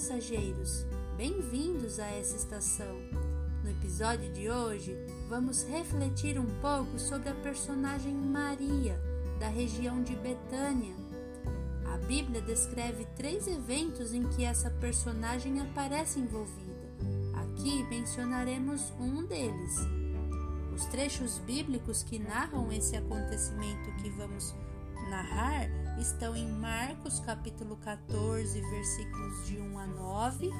passageiros, bem-vindos a essa estação. No episódio de hoje, vamos refletir um pouco sobre a personagem Maria, da região de Betânia. A Bíblia descreve três eventos em que essa personagem aparece envolvida. Aqui mencionaremos um deles. Os trechos bíblicos que narram esse acontecimento que vamos narrar estão em Marcos capítulo 14, versículos de 1 a 9,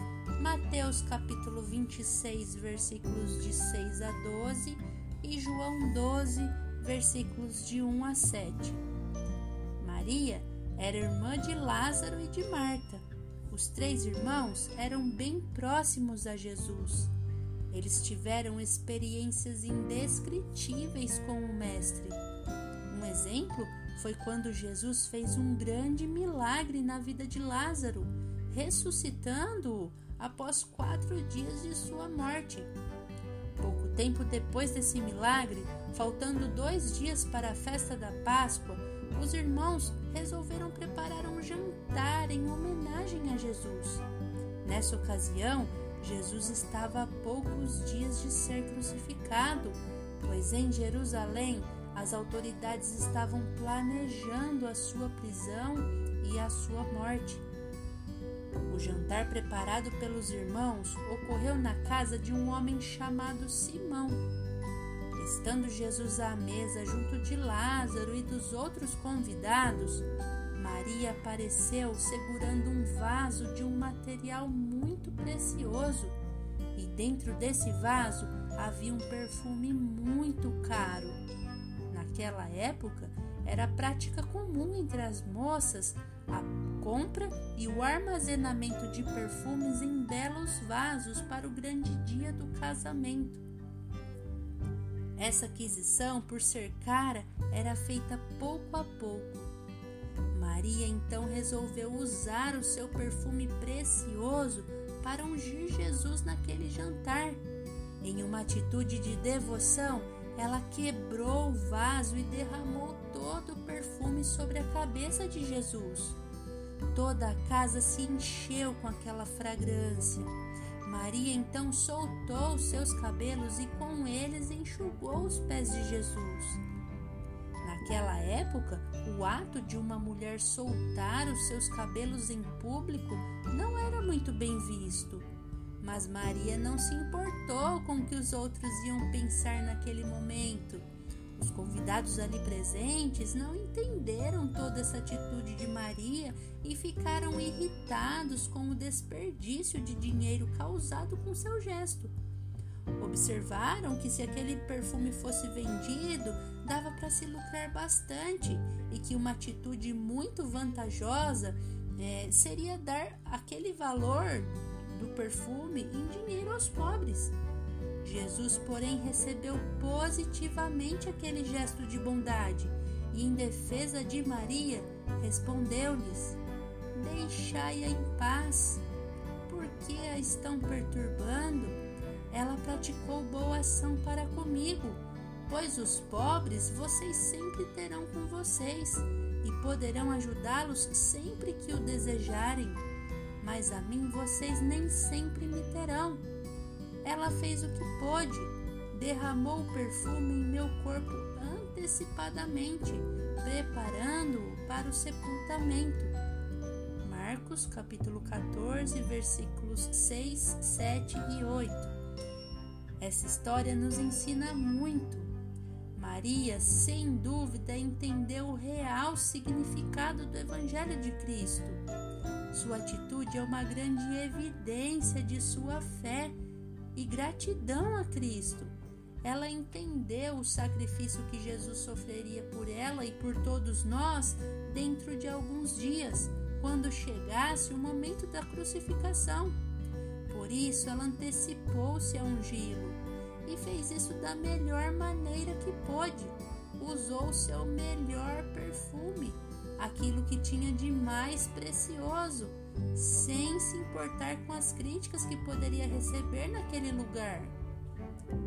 Mateus capítulo 26, versículos de 6 a 12 e João 12, versículos de 1 a 7. Maria era irmã de Lázaro e de Marta. Os três irmãos eram bem próximos a Jesus. Eles tiveram experiências indescritíveis com o Mestre. Um exemplo foi quando Jesus fez um grande milagre na vida de Lázaro, ressuscitando-o após quatro dias de sua morte. Pouco tempo depois desse milagre, faltando dois dias para a festa da Páscoa, os irmãos resolveram preparar um jantar em homenagem a Jesus. Nessa ocasião, Jesus estava a poucos dias de ser crucificado, pois em Jerusalém as autoridades estavam planejando a sua prisão e a sua morte. O jantar preparado pelos irmãos ocorreu na casa de um homem chamado Simão. Estando Jesus à mesa junto de Lázaro e dos outros convidados, Maria apareceu segurando um vaso de um material muito precioso, e dentro desse vaso havia um perfume muito caro naquela época, era prática comum entre as moças a compra e o armazenamento de perfumes em belos vasos para o grande dia do casamento. Essa aquisição, por ser cara, era feita pouco a pouco. Maria então resolveu usar o seu perfume precioso para ungir Jesus naquele jantar. Em uma atitude de devoção, ela quebrou o vaso e derramou todo o perfume sobre a cabeça de Jesus. Toda a casa se encheu com aquela fragrância. Maria então soltou os seus cabelos e com eles enxugou os pés de Jesus. Naquela época, o ato de uma mulher soltar os seus cabelos em público não era muito bem visto. Mas Maria não se importou com o que os outros iam pensar naquele momento. Os convidados ali presentes não entenderam toda essa atitude de Maria e ficaram irritados com o desperdício de dinheiro causado com seu gesto. Observaram que se aquele perfume fosse vendido, dava para se lucrar bastante e que uma atitude muito vantajosa é, seria dar aquele valor do perfume em dinheiro aos pobres. Jesus, porém, recebeu positivamente aquele gesto de bondade e, em defesa de Maria, respondeu-lhes: Deixai-a em paz, porque a estão perturbando. Ela praticou boa ação para comigo, pois os pobres vocês sempre terão com vocês e poderão ajudá-los sempre que o desejarem mas a mim vocês nem sempre me terão. Ela fez o que pôde, derramou o perfume em meu corpo antecipadamente, preparando-o para o sepultamento. Marcos capítulo 14, versículos 6, 7 e 8. Essa história nos ensina muito. Maria, sem dúvida, entendeu o real significado do Evangelho de Cristo sua atitude é uma grande evidência de sua fé e gratidão a Cristo. Ela entendeu o sacrifício que Jesus sofreria por ela e por todos nós dentro de alguns dias, quando chegasse o momento da crucificação. Por isso, ela antecipou-se a ungí-lo e fez isso da melhor maneira que pôde. Usou seu melhor perfume aquilo que tinha de mais precioso, sem se importar com as críticas que poderia receber naquele lugar.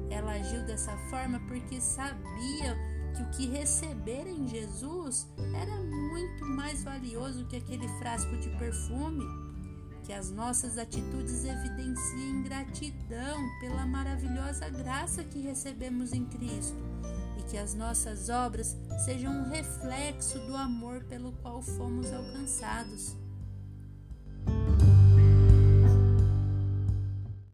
Ela agiu dessa forma porque sabia que o que recebera em Jesus era muito mais valioso que aquele frasco de perfume. que as nossas atitudes evidenciem gratidão pela maravilhosa graça que recebemos em Cristo que as nossas obras sejam um reflexo do amor pelo qual fomos alcançados.